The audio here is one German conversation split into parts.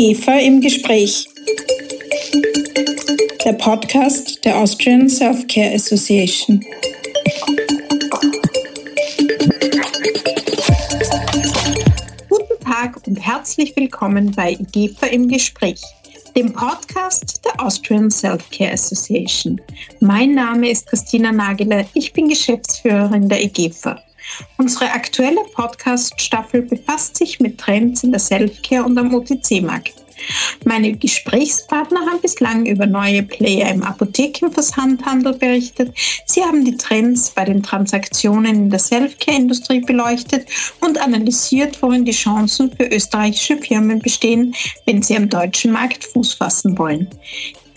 IGEFA im Gespräch. Der Podcast der Austrian Self-Care Association. Guten Tag und herzlich willkommen bei IGEFA im Gespräch, dem Podcast der Austrian Self-Care Association. Mein Name ist Christina Nageler, ich bin Geschäftsführerin der IGEFA. Unsere aktuelle Podcast-Staffel befasst sich mit Trends in der Selfcare und am OTC-Markt. Meine Gesprächspartner haben bislang über neue Player im Apothekenversandhandel berichtet. Sie haben die Trends bei den Transaktionen in der Selfcare-Industrie beleuchtet und analysiert, worin die Chancen für österreichische Firmen bestehen, wenn sie am deutschen Markt Fuß fassen wollen.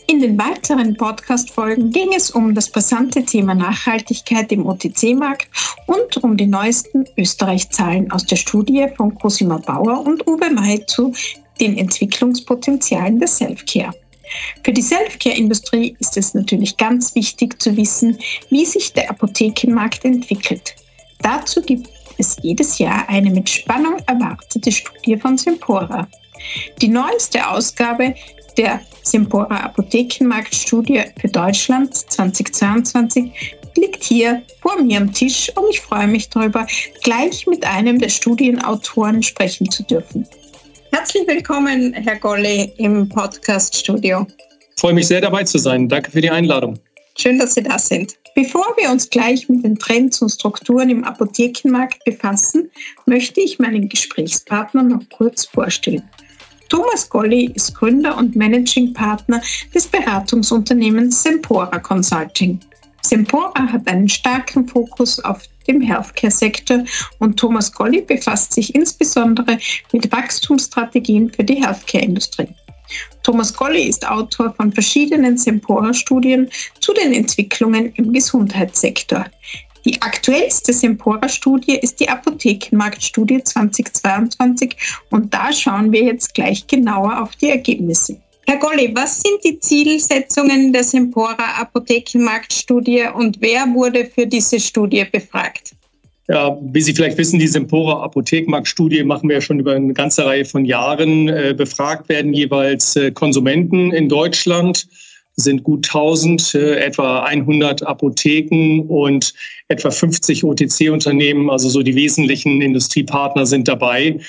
In den weiteren Podcast-Folgen ging es um das brisante Thema Nachhaltigkeit im OTC-Markt und um die neuesten Österreich-Zahlen aus der Studie von Cosima Bauer und Uwe May zu den Entwicklungspotenzialen der Self-Care. Für die Self-Care-Industrie ist es natürlich ganz wichtig zu wissen, wie sich der Apothekenmarkt entwickelt. Dazu gibt es jedes Jahr eine mit Spannung erwartete Studie von Sempora. Die neueste Ausgabe der Sempora Apothekenmarktstudie für Deutschland 2022 liegt hier vor mir am Tisch und ich freue mich darüber, gleich mit einem der Studienautoren sprechen zu dürfen. Herzlich willkommen, Herr Golle, im Podcast-Studio. Ich freue mich sehr dabei zu sein. Danke für die Einladung. Schön, dass Sie da sind. Bevor wir uns gleich mit den Trends und Strukturen im Apothekenmarkt befassen, möchte ich meinen Gesprächspartner noch kurz vorstellen. Thomas Golli ist Gründer und Managing Partner des Beratungsunternehmens Sempora Consulting. Sempora hat einen starken Fokus auf dem Healthcare-Sektor und Thomas Golli befasst sich insbesondere mit Wachstumsstrategien für die Healthcare-Industrie. Thomas Golli ist Autor von verschiedenen Sempora-Studien zu den Entwicklungen im Gesundheitssektor. Die aktuellste Sempora-Studie ist die Apothekenmarktstudie 2022 und da schauen wir jetzt gleich genauer auf die Ergebnisse. Herr Golli, was sind die Zielsetzungen der Sempora Apothekenmarktstudie und wer wurde für diese Studie befragt? Ja, wie Sie vielleicht wissen, die Sempora Apothekenmarktstudie machen wir ja schon über eine ganze Reihe von Jahren. Äh, befragt werden jeweils äh, Konsumenten in Deutschland sind gut 1000, äh, etwa 100 Apotheken und etwa 50 OTC-Unternehmen, also so die wesentlichen Industriepartner sind dabei.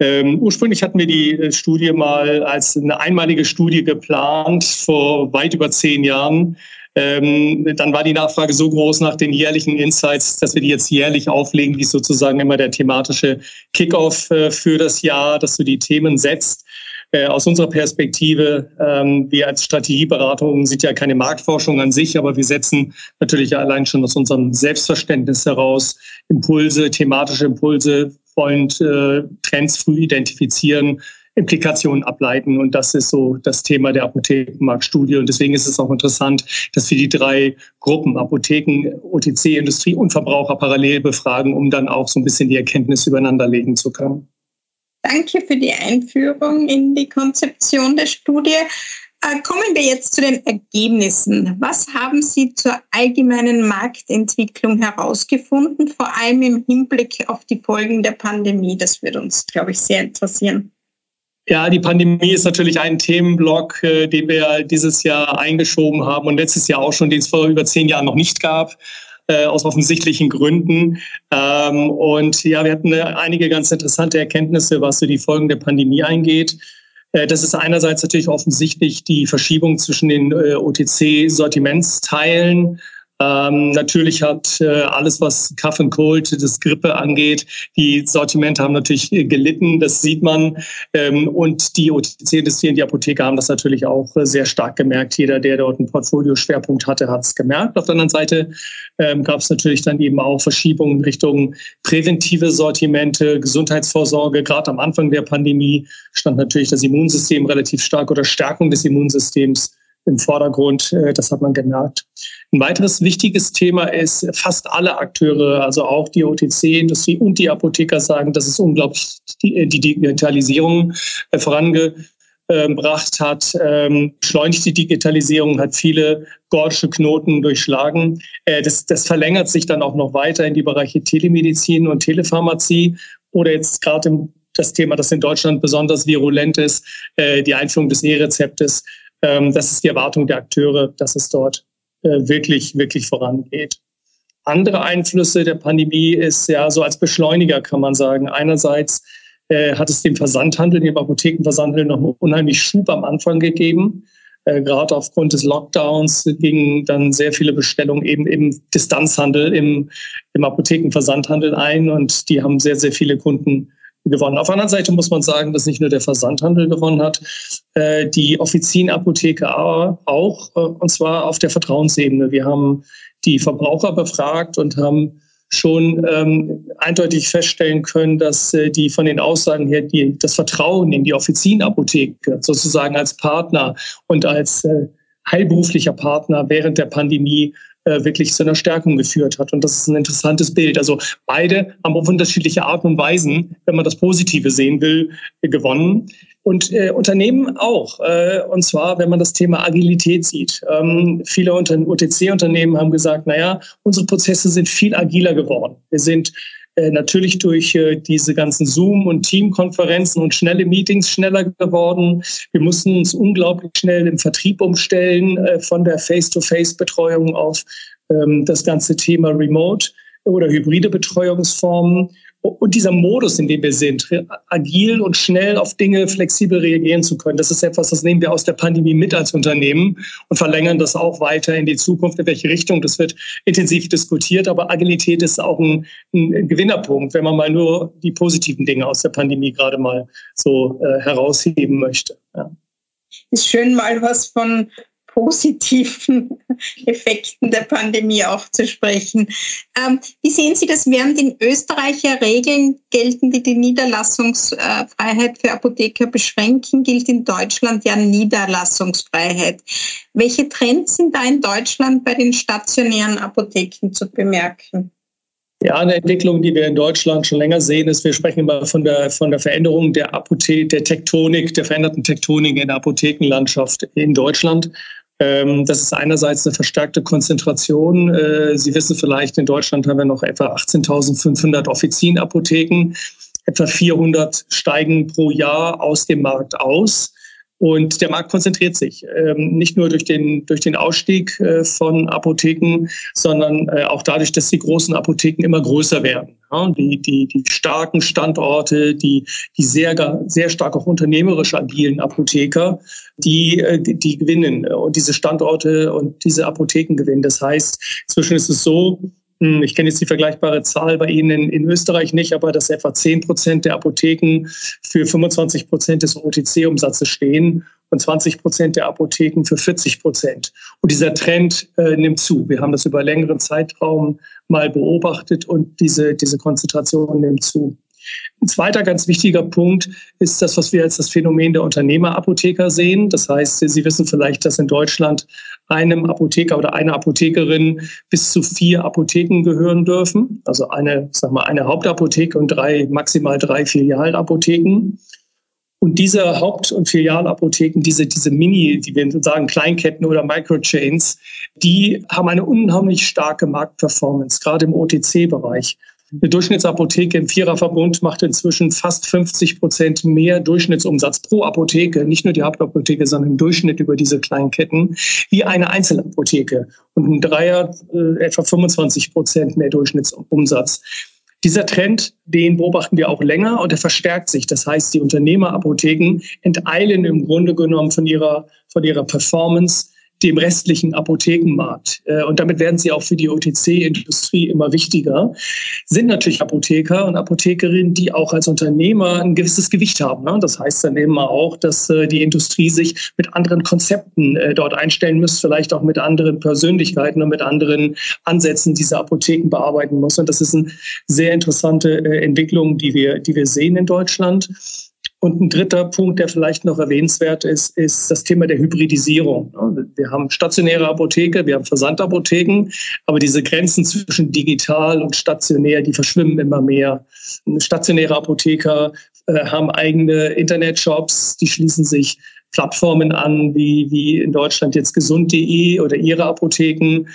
Ähm, ursprünglich hatten wir die äh, Studie mal als eine einmalige Studie geplant vor weit über zehn Jahren. Ähm, dann war die Nachfrage so groß nach den jährlichen Insights, dass wir die jetzt jährlich auflegen, wie sozusagen immer der thematische Kickoff äh, für das Jahr, dass du die Themen setzt. Äh, aus unserer Perspektive, ähm, wir als Strategieberatung sind ja keine Marktforschung an sich, aber wir setzen natürlich allein schon aus unserem Selbstverständnis heraus Impulse, thematische Impulse, wollen äh, Trends früh identifizieren, Implikationen ableiten. Und das ist so das Thema der Apothekenmarktstudie. Und deswegen ist es auch interessant, dass wir die drei Gruppen Apotheken, OTC, Industrie und Verbraucher parallel befragen, um dann auch so ein bisschen die Erkenntnisse übereinander legen zu können. Danke für die Einführung in die Konzeption der Studie. Äh, kommen wir jetzt zu den Ergebnissen. Was haben Sie zur allgemeinen Marktentwicklung herausgefunden, vor allem im Hinblick auf die Folgen der Pandemie? Das würde uns, glaube ich, sehr interessieren. Ja, die Pandemie ist natürlich ein Themenblock, äh, den wir dieses Jahr eingeschoben haben und letztes Jahr auch schon, den es vor über zehn Jahren noch nicht gab äh, aus offensichtlichen Gründen. Ähm, und ja, wir hatten äh, einige ganz interessante Erkenntnisse, was so die Folgen der Pandemie eingeht. Äh, das ist einerseits natürlich offensichtlich die Verschiebung zwischen den äh, OTC-Sortimentsteilen ähm, natürlich hat äh, alles, was Cough and Cold, das Grippe angeht, die Sortimente haben natürlich gelitten, das sieht man. Ähm, und die OTC-Industrie und die Apotheker haben das natürlich auch äh, sehr stark gemerkt. Jeder, der dort einen Portfolioschwerpunkt hatte, hat es gemerkt. Auf der anderen Seite ähm, gab es natürlich dann eben auch Verschiebungen in Richtung präventive Sortimente, Gesundheitsvorsorge. Gerade am Anfang der Pandemie stand natürlich das Immunsystem relativ stark oder Stärkung des Immunsystems im Vordergrund. Äh, das hat man gemerkt. Ein weiteres wichtiges Thema ist, fast alle Akteure, also auch die OTC-Industrie und die Apotheker sagen, dass es unglaublich die, äh, Digitalisierung äh, vorangebracht hat. Ähm, beschleunigt die Digitalisierung, hat viele gordische Knoten durchschlagen. Das, das verlängert sich dann auch noch weiter in die Bereiche Telemedizin und Telepharmazie oder jetzt gerade im das Thema, das in Deutschland besonders virulent ist, die Einführung des E-Rezeptes. Ähm, das ist die Erwartung der Akteure, dass es dort äh, wirklich, wirklich vorangeht. Andere Einflüsse der Pandemie ist ja so als Beschleuniger, kann man sagen. Einerseits äh, hat es dem Versandhandel, dem Apothekenversandhandel noch unheimlich Schub am Anfang gegeben. Äh, gerade aufgrund des Lockdowns gingen dann sehr viele Bestellungen eben im Distanzhandel, im, im Apothekenversandhandel ein und die haben sehr, sehr viele Kunden gewonnen. Auf der anderen Seite muss man sagen, dass nicht nur der Versandhandel gewonnen hat, äh, die Offizienapotheke auch, äh, und zwar auf der Vertrauensebene. Wir haben die Verbraucher befragt und haben schon ähm, eindeutig feststellen können, dass äh, die von den Aussagen her die, das Vertrauen in die Offizienapotheke sozusagen als Partner und als äh, heilberuflicher Partner während der Pandemie äh, wirklich zu einer Stärkung geführt hat. Und das ist ein interessantes Bild. Also beide haben auf unterschiedliche Arten und Weisen, wenn man das Positive sehen will, gewonnen. Und äh, Unternehmen auch. Äh, und zwar, wenn man das Thema Agilität sieht. Ähm, viele OTC-Unternehmen haben gesagt, naja, unsere Prozesse sind viel agiler geworden. Wir sind natürlich durch äh, diese ganzen Zoom- und Teamkonferenzen und schnelle Meetings schneller geworden. Wir mussten uns unglaublich schnell im Vertrieb umstellen äh, von der Face-to-Face-Betreuung auf ähm, das ganze Thema Remote oder hybride Betreuungsformen. Und dieser Modus, in dem wir sind, agil und schnell auf Dinge flexibel reagieren zu können, das ist etwas, das nehmen wir aus der Pandemie mit als Unternehmen und verlängern das auch weiter in die Zukunft. In welche Richtung, das wird intensiv diskutiert. Aber Agilität ist auch ein, ein Gewinnerpunkt, wenn man mal nur die positiven Dinge aus der Pandemie gerade mal so äh, herausheben möchte. Ja. Ist schön, mal was von positiven Effekten der Pandemie auch zu sprechen. Ähm, wie sehen Sie das? Während in Österreich ja Regeln gelten, die die Niederlassungsfreiheit für Apotheker beschränken, gilt in Deutschland ja Niederlassungsfreiheit. Welche Trends sind da in Deutschland bei den stationären Apotheken zu bemerken? Ja, eine Entwicklung, die wir in Deutschland schon länger sehen, ist, wir sprechen immer von der, von der Veränderung der Apotheke, der Tektonik, der veränderten Tektonik in der Apothekenlandschaft in Deutschland. Ähm, das ist einerseits eine verstärkte Konzentration. Äh, Sie wissen vielleicht, in Deutschland haben wir noch etwa 18.500 Offizienapotheken. Etwa 400 steigen pro Jahr aus dem Markt aus. Und der Markt konzentriert sich ähm, nicht nur durch den, durch den Ausstieg äh, von Apotheken, sondern äh, auch dadurch, dass die großen Apotheken immer größer werden. Ja, die, die, die starken Standorte, die, die sehr, sehr stark auch unternehmerisch agilen Apotheker, die, äh, die, die gewinnen und diese Standorte und diese Apotheken gewinnen. Das heißt, inzwischen ist es so, ich kenne jetzt die vergleichbare Zahl bei Ihnen in, in Österreich nicht, aber dass etwa 10 Prozent der Apotheken für 25 Prozent des OTC-Umsatzes stehen und 20 Prozent der Apotheken für 40 Prozent. Und dieser Trend äh, nimmt zu. Wir haben das über längeren Zeitraum mal beobachtet und diese, diese Konzentration nimmt zu. Ein zweiter ganz wichtiger Punkt ist das, was wir als das Phänomen der Unternehmerapotheker sehen. Das heißt, Sie wissen vielleicht, dass in Deutschland einem Apotheker oder einer Apothekerin bis zu vier Apotheken gehören dürfen. Also eine, sag mal, eine Hauptapotheke und drei, maximal drei Filialapotheken. Und diese Haupt- und Filialapotheken, diese, diese Mini, die wir sagen Kleinketten oder Microchains, die haben eine unheimlich starke Marktperformance, gerade im OTC-Bereich. Eine Durchschnittsapotheke im Viererverbund macht inzwischen fast 50 Prozent mehr Durchschnittsumsatz pro Apotheke, nicht nur die Hauptapotheke, sondern im Durchschnitt über diese kleinen Ketten, wie eine Einzelapotheke. Und ein Dreier äh, etwa 25 Prozent mehr Durchschnittsumsatz. Dieser Trend, den beobachten wir auch länger und er verstärkt sich. Das heißt, die Unternehmerapotheken enteilen im Grunde genommen von ihrer, von ihrer Performance dem restlichen Apothekenmarkt. Äh, und damit werden sie auch für die OTC-Industrie immer wichtiger. Sind natürlich Apotheker und Apothekerinnen, die auch als Unternehmer ein gewisses Gewicht haben. Ne? Das heißt dann eben auch, dass äh, die Industrie sich mit anderen Konzepten äh, dort einstellen muss, vielleicht auch mit anderen Persönlichkeiten und mit anderen Ansätzen diese Apotheken bearbeiten muss. Und das ist eine sehr interessante Entwicklung, die wir, die wir sehen in Deutschland. Und ein dritter Punkt, der vielleicht noch erwähnenswert ist, ist das Thema der Hybridisierung. Wir haben stationäre Apotheke, wir haben Versandapotheken, aber diese Grenzen zwischen digital und stationär, die verschwimmen immer mehr. Stationäre Apotheker äh, haben eigene Internetshops, die schließen sich Plattformen an, wie, wie in Deutschland jetzt gesund.de oder ihre Apotheken,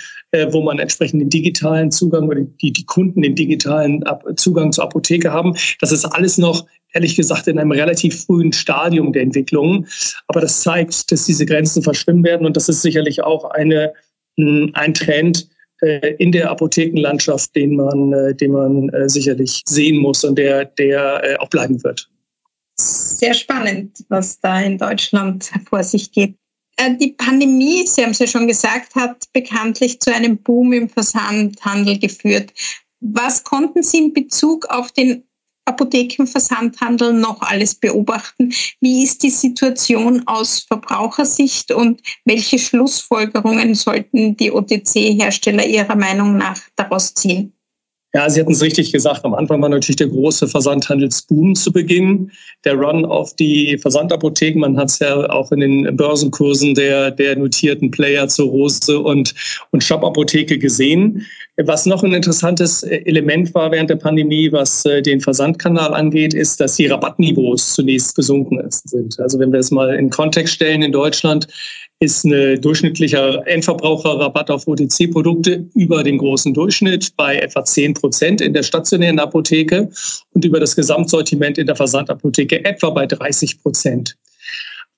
wo man entsprechend den digitalen Zugang oder die, die Kunden den digitalen Zugang zur Apotheke haben. Das ist alles noch, ehrlich gesagt, in einem relativ frühen Stadium der Entwicklung. Aber das zeigt, dass diese Grenzen verschwimmen werden und das ist sicherlich auch eine, ein Trend, äh, in der Apothekenlandschaft, den man, äh, den man äh, sicherlich sehen muss und der, der auch bleiben wird. Sehr spannend, was da in Deutschland vor sich geht. Die Pandemie, Sie haben es ja schon gesagt, hat bekanntlich zu einem Boom im Versandhandel geführt. Was konnten Sie in Bezug auf den Apothekenversandhandel noch alles beobachten? Wie ist die Situation aus Verbrauchersicht und welche Schlussfolgerungen sollten die OTC-Hersteller Ihrer Meinung nach daraus ziehen? Ja, Sie hatten es richtig gesagt. Am Anfang war natürlich der große Versandhandelsboom zu Beginn. Der Run auf die Versandapotheken. Man hat es ja auch in den Börsenkursen der, der notierten Player zur Rose und, und Shop-Apotheke gesehen. Was noch ein interessantes Element war während der Pandemie, was äh, den Versandkanal angeht, ist, dass die Rabattniveaus zunächst gesunken sind. Also wenn wir es mal in Kontext stellen in Deutschland, ist ein durchschnittlicher Endverbraucherrabatt auf OTC-Produkte über den großen Durchschnitt bei etwa 10 Prozent in der stationären Apotheke und über das Gesamtsortiment in der Versandapotheke etwa bei 30 Prozent.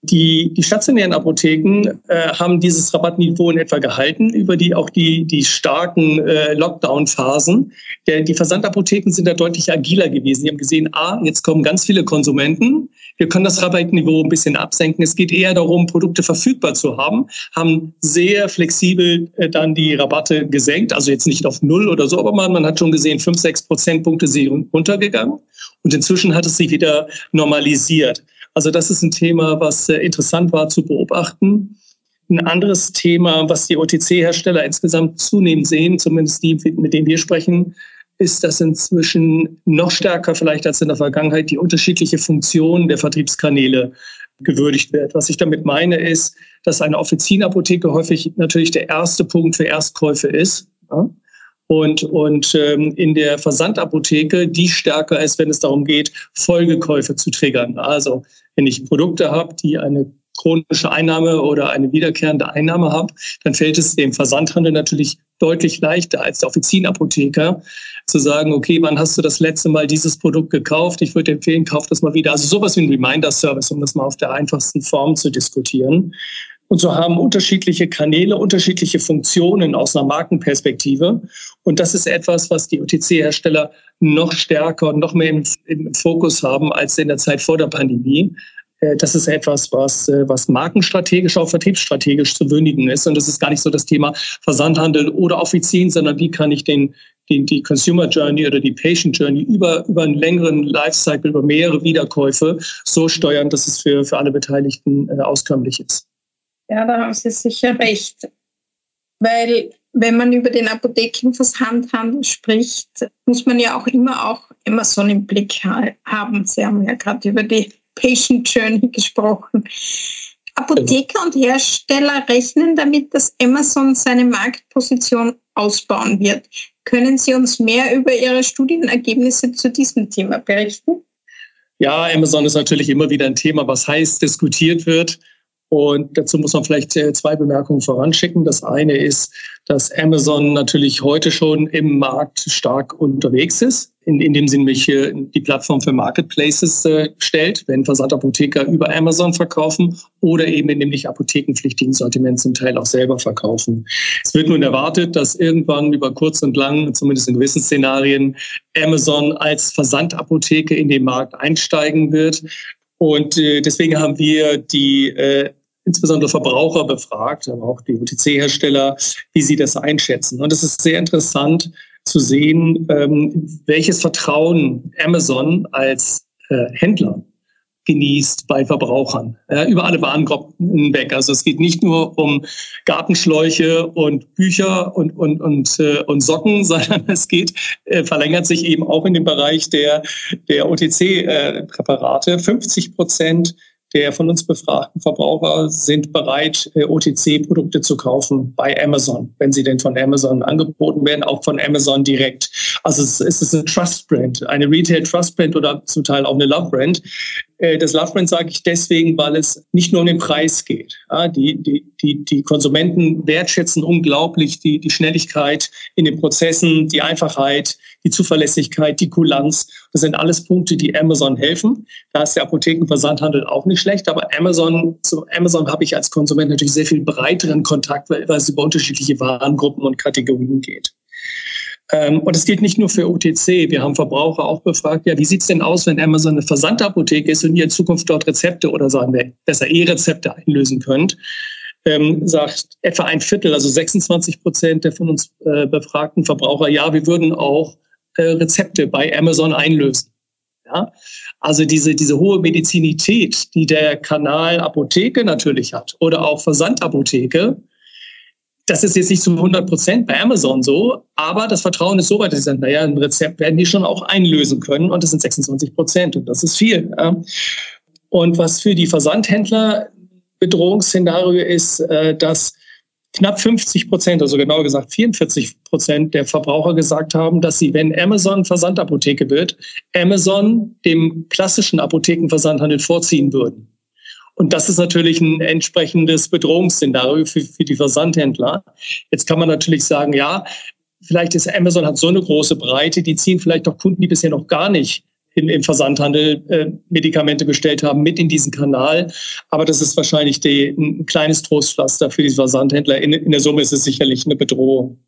Die, die stationären Apotheken äh, haben dieses Rabattniveau in etwa gehalten über die auch die, die starken äh, Lockdown-Phasen. Die Versandapotheken sind da deutlich agiler gewesen. Die haben gesehen, ah, jetzt kommen ganz viele Konsumenten. Wir können das Rabattniveau ein bisschen absenken. Es geht eher darum, Produkte verfügbar zu haben, haben sehr flexibel äh, dann die Rabatte gesenkt. Also jetzt nicht auf null oder so, aber man, man hat schon gesehen, fünf, sechs Prozentpunkte sind runtergegangen. Und inzwischen hat es sich wieder normalisiert. Also das ist ein Thema, was äh, interessant war zu beobachten. Ein anderes Thema, was die OTC-Hersteller insgesamt zunehmend sehen, zumindest die, mit denen wir sprechen, ist, dass inzwischen noch stärker vielleicht als in der Vergangenheit die unterschiedliche Funktion der Vertriebskanäle gewürdigt wird. Was ich damit meine, ist, dass eine Offizienapotheke häufig natürlich der erste Punkt für Erstkäufe ist. Ja? Und, und ähm, in der Versandapotheke die stärker ist, wenn es darum geht, Folgekäufe zu triggern. Also wenn ich Produkte habe, die eine chronische Einnahme oder eine wiederkehrende Einnahme habe, dann fällt es dem Versandhandel natürlich deutlich leichter als der Offizienapotheker zu sagen, okay, wann hast du das letzte Mal dieses Produkt gekauft? Ich würde empfehlen, kauf das mal wieder. Also sowas wie ein Reminder-Service, um das mal auf der einfachsten Form zu diskutieren. Und so haben unterschiedliche Kanäle unterschiedliche Funktionen aus einer Markenperspektive. Und das ist etwas, was die OTC-Hersteller noch stärker und noch mehr im, im, Fokus haben als in der Zeit vor der Pandemie. Äh, das ist etwas, was, äh, was markenstrategisch, auch vertriebsstrategisch zu würdigen ist. Und das ist gar nicht so das Thema Versandhandel oder Offizien, sondern wie kann ich den, den, die Consumer Journey oder die Patient Journey über, über einen längeren Lifecycle, über mehrere Wiederkäufe so steuern, dass es für, für alle Beteiligten äh, auskömmlich ist. Ja, da haben Sie sicher recht. Weil wenn man über den Apothekenversandhandel spricht, muss man ja auch immer auch Amazon im Blick haben. Sie haben ja gerade über die Patient Journey gesprochen. Apotheker und Hersteller rechnen damit, dass Amazon seine Marktposition ausbauen wird. Können Sie uns mehr über Ihre Studienergebnisse zu diesem Thema berichten? Ja, Amazon ist natürlich immer wieder ein Thema, was heiß diskutiert wird. Und dazu muss man vielleicht äh, zwei Bemerkungen voranschicken. Das eine ist, dass Amazon natürlich heute schon im Markt stark unterwegs ist, in, in dem sie nämlich die Plattform für Marketplaces äh, stellt, wenn Versandapotheker über Amazon verkaufen oder eben in dem nicht apothekenpflichtigen Sortiment zum Teil auch selber verkaufen. Es wird nun erwartet, dass irgendwann über kurz und lang, zumindest in gewissen Szenarien, Amazon als Versandapotheke in den Markt einsteigen wird. Und äh, deswegen haben wir die äh, insbesondere Verbraucher befragt, aber auch die OTC-Hersteller, wie sie das einschätzen. Und es ist sehr interessant zu sehen, ähm, welches Vertrauen Amazon als äh, Händler genießt bei Verbrauchern ja, über alle Warengruppen hinweg. Also es geht nicht nur um Gartenschläuche und Bücher und und und, äh, und Socken, sondern es geht äh, verlängert sich eben auch in den Bereich der der OTC-Präparate. Äh, 50 Prozent der von uns befragten Verbraucher sind bereit, äh, OTC-Produkte zu kaufen bei Amazon, wenn sie denn von Amazon angeboten werden, auch von Amazon direkt. Also es ist eine Trust-Brand, eine Retail-Trust-Brand oder zum Teil auch eine Love-Brand. äh, das Love Brand sage ich deswegen, weil es nicht nur um den Preis geht. die, die, die, die Konsumenten wertschätzen unglaublich die, die Schnelligkeit in den Prozessen, die Einfachheit, die Zuverlässigkeit, die Kulanz. Das sind alles Punkte, die Amazon helfen. Da ist der Apothekenversandhandel auch nicht schlecht, aber Amazon, zu Amazon habe ich als Konsument natürlich sehr viel breiteren Kontakt, weil es über unterschiedliche Warengruppen und Kategorien geht. Ähm, und es gilt nicht nur für OTC. Wir haben Verbraucher auch befragt, ja, wie sieht's denn aus, wenn Amazon eine Versandapotheke ist und ihr in Zukunft dort Rezepte oder sagen wir besser E-Rezepte einlösen könnt? Ähm, sagt etwa ein Viertel, also 26 Prozent der von uns äh, befragten Verbraucher, ja, wir würden auch äh, Rezepte bei Amazon einlösen. Ja? Also diese, diese hohe Medizinität, die der Kanal Apotheke natürlich hat oder auch Versandapotheke, das ist jetzt nicht zu 100 Prozent bei Amazon so, aber das Vertrauen ist so weit, dass sie sagen, naja, ein Rezept werden die schon auch einlösen können und das sind 26 Prozent und das ist viel. Und was für die Versandhändler Bedrohungsszenario ist, äh, dass knapp 50 Prozent, also genauer gesagt 44 Prozent der Verbraucher gesagt haben, dass sie, wenn Amazon Versandapotheke wird, Amazon dem klassischen Apothekenversandhandel vorziehen würden. Und das ist natürlich ein entsprechendes Bedrohungsszenario für, für die Versandhändler. Jetzt kann man natürlich sagen, ja, vielleicht ist Amazon hat so eine große Breite, die ziehen vielleicht auch Kunden, die bisher noch gar nicht im, im Versandhandel äh, Medikamente bestellt haben, mit in diesen Kanal. Aber das ist wahrscheinlich die, ein kleines Trostpflaster für die Versandhändler. In, in der Summe ist es sicherlich eine Bedrohung.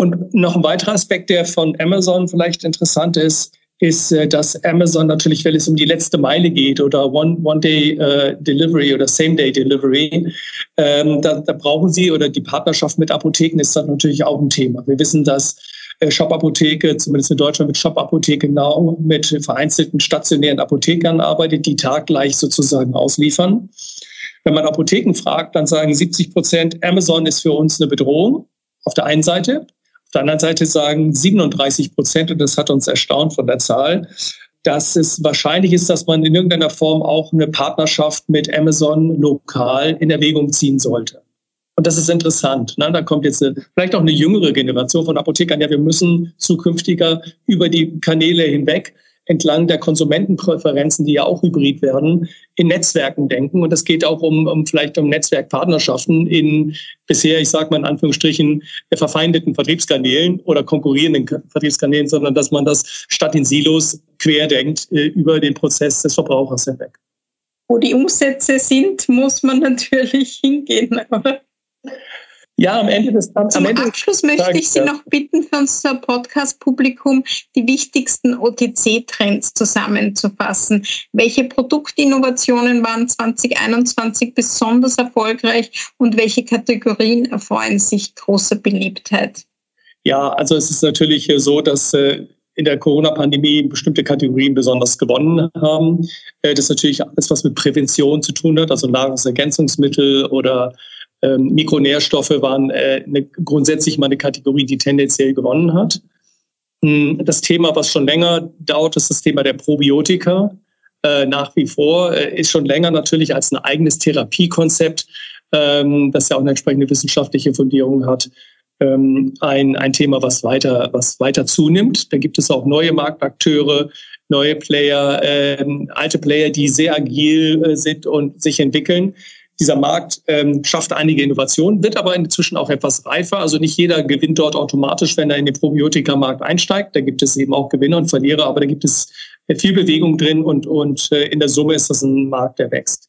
Und noch ein weiterer Aspekt, der von Amazon vielleicht interessant ist, ist, äh, dass Amazon natürlich, wenn es um die letzte Meile geht oder One-Day-Delivery One uh, oder Same-Day-Delivery, ähm, da, da brauchen sie oder die Partnerschaft mit Apotheken ist dann natürlich auch ein Thema. Wir wissen, dass äh, Shop-Apotheke, zumindest in Deutschland mit Shop-Apotheke Now, mit vereinzelten stationären Apothekern arbeitet, die taggleich sozusagen ausliefern. Wenn man Apotheken fragt, dann sagen 70 Prozent, Amazon ist für uns eine Bedrohung auf der einen Seite. Auf der anderen Seite sagen 37 Prozent, und das hat uns erstaunt von der Zahl, dass es wahrscheinlich ist, dass man in irgendeiner Form auch eine Partnerschaft mit Amazon lokal in Erwägung ziehen sollte. Und das ist interessant. Ne? Da kommt jetzt eine, vielleicht auch eine jüngere Generation von Apothekern. Ja, wir müssen zukünftiger über die Kanäle hinweg entlang der Konsumentenpräferenzen, die ja auch hybrid werden, in Netzwerken denken. Und das geht auch um, um vielleicht um Netzwerkpartnerschaften in bisher, ich sage mal in Anführungsstrichen, verfeindeten Vertriebskanälen oder konkurrierenden Vertriebskanälen, sondern dass man das statt in Silos querdenkt äh, über den Prozess des Verbrauchers hinweg. Wo die Umsätze sind, muss man natürlich hingehen. Oder? Ja, am Ende des Tages. Zum Ende Abschluss möchte ich Sie ja. noch bitten, für unser Podcast-Publikum die wichtigsten OTC-Trends zusammenzufassen. Welche Produktinnovationen waren 2021 besonders erfolgreich und welche Kategorien erfreuen sich großer Beliebtheit? Ja, also es ist natürlich so, dass äh, in der Corona-Pandemie bestimmte Kategorien besonders gewonnen haben. Äh, das ist natürlich alles, was mit Prävention zu tun hat, also Nahrungsergänzungsmittel oder ähm, Mikronährstoffe waren äh, eine, grundsätzlich mal eine Kategorie, die tendenziell gewonnen hat. Hm, das Thema, was schon länger dauert, ist das Thema der Probiotika. Äh, nach wie vor äh, ist schon länger natürlich als ein eigenes Therapiekonzept, ähm, das ja auch eine entsprechende wissenschaftliche Fundierung hat, ähm, ein, ein Thema, was weiter, was weiter zunimmt. Da gibt es auch neue Marktakteure, neue Player, ähm, alte Player, die sehr agil äh, sind und sich entwickeln. Dieser Markt ähm, schafft einige Innovationen, wird aber inzwischen auch etwas reifer. Also nicht jeder gewinnt dort automatisch, wenn er in den Probiotika-Markt einsteigt. Da gibt es eben auch Gewinner und Verlierer, aber da gibt es viel Bewegung drin und, und äh, in der Summe ist das ein Markt, der wächst.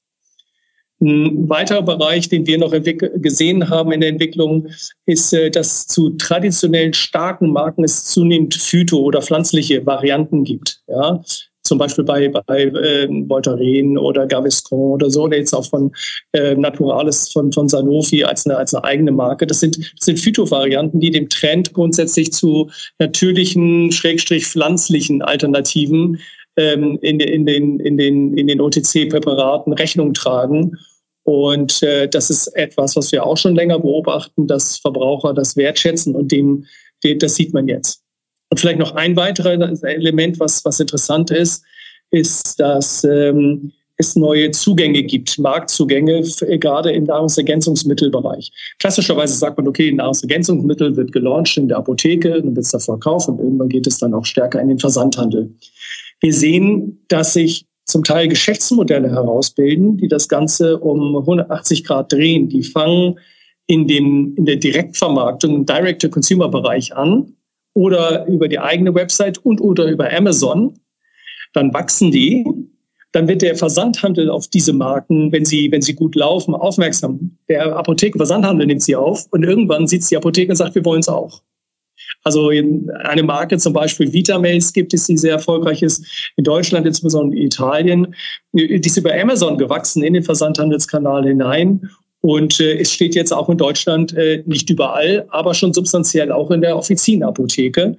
Ein weiterer Bereich, den wir noch gesehen haben in der Entwicklung, ist, äh, dass zu traditionellen starken Marken es zunehmend Phyto- oder pflanzliche Varianten gibt. Ja, zum Beispiel bei, bei äh, Voltaren oder Gaviscon oder so, oder jetzt auch von äh, Naturalis von, von Sanofi als eine, als eine eigene Marke. Das sind, das sind Phytovarianten, die dem Trend grundsätzlich zu natürlichen, schrägstrich pflanzlichen Alternativen ähm, in, in den, in den, in den OTC-Präparaten Rechnung tragen. Und äh, das ist etwas, was wir auch schon länger beobachten, dass Verbraucher das wertschätzen und dem, dem das sieht man jetzt. Und vielleicht noch ein weiteres Element, was, was interessant ist, ist, dass ähm, es neue Zugänge gibt, Marktzugänge, gerade im Nahrungsergänzungsmittelbereich. Klassischerweise sagt man, okay, Nahrungsergänzungsmittel wird gelauncht in der Apotheke, dann wird es da verkauft und irgendwann geht es dann auch stärker in den Versandhandel. Wir sehen, dass sich zum Teil Geschäftsmodelle herausbilden, die das Ganze um 180 Grad drehen. Die fangen in, dem, in der Direktvermarktung, im Direct-to-Consumer-Bereich an oder über die eigene Website und oder über Amazon. Dann wachsen die. Dann wird der Versandhandel auf diese Marken, wenn sie, wenn sie gut laufen, aufmerksam. Der Apotheken-Versandhandel nimmt sie auf und irgendwann sieht die Apotheke und sagt, wir wollen es auch. Also eine Marke zum Beispiel Vitamace gibt es, die sehr erfolgreich ist, in Deutschland, insbesondere in Italien. Die ist über Amazon gewachsen in den Versandhandelskanal hinein. Und äh, es steht jetzt auch in Deutschland äh, nicht überall, aber schon substanziell auch in der Offizienapotheke.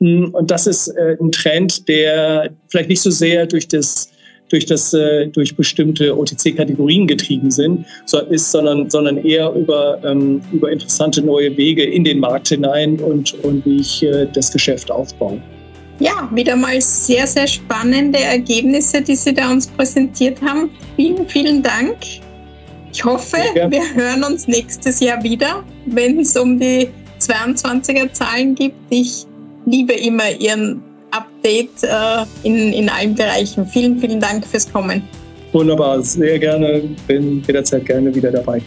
Hm, und das ist äh, ein Trend, der vielleicht nicht so sehr durch das durch, das, äh, durch bestimmte OTC-Kategorien getrieben sind, so ist, sondern, sondern eher über, ähm, über interessante neue Wege in den Markt hinein und, und wie ich äh, das Geschäft aufbaue. Ja, wieder mal sehr, sehr spannende Ergebnisse, die Sie da uns präsentiert haben. Vielen, vielen Dank. Ich hoffe, ja. wir hören uns nächstes Jahr wieder, wenn es um die 22er Zahlen geht. Ich liebe immer Ihren Update äh, in, in allen Bereichen. Vielen, vielen Dank fürs Kommen. Wunderbar, sehr gerne, bin jederzeit gerne wieder dabei.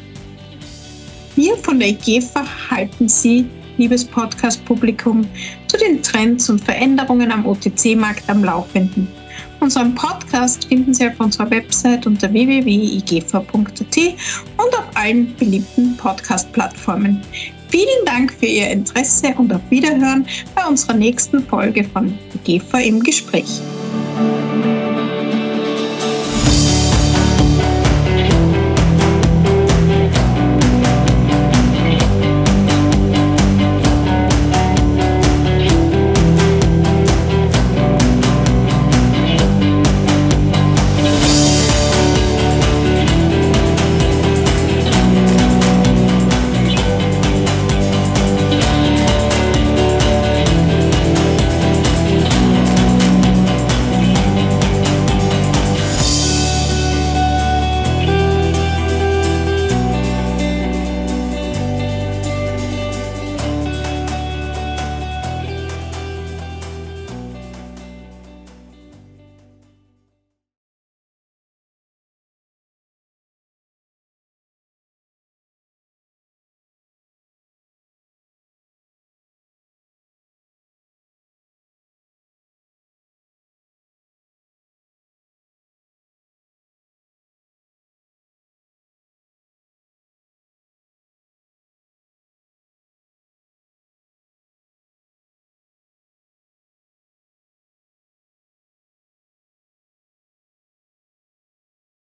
Wir von der GEFA halten Sie, liebes Podcast-Publikum, zu den Trends und Veränderungen am OTC-Markt am Laufenden. Unseren Podcast finden Sie auf unserer Website unter www.igfa.at und auf allen beliebten Podcast-Plattformen. Vielen Dank für Ihr Interesse und auf Wiederhören bei unserer nächsten Folge von GEFA im Gespräch.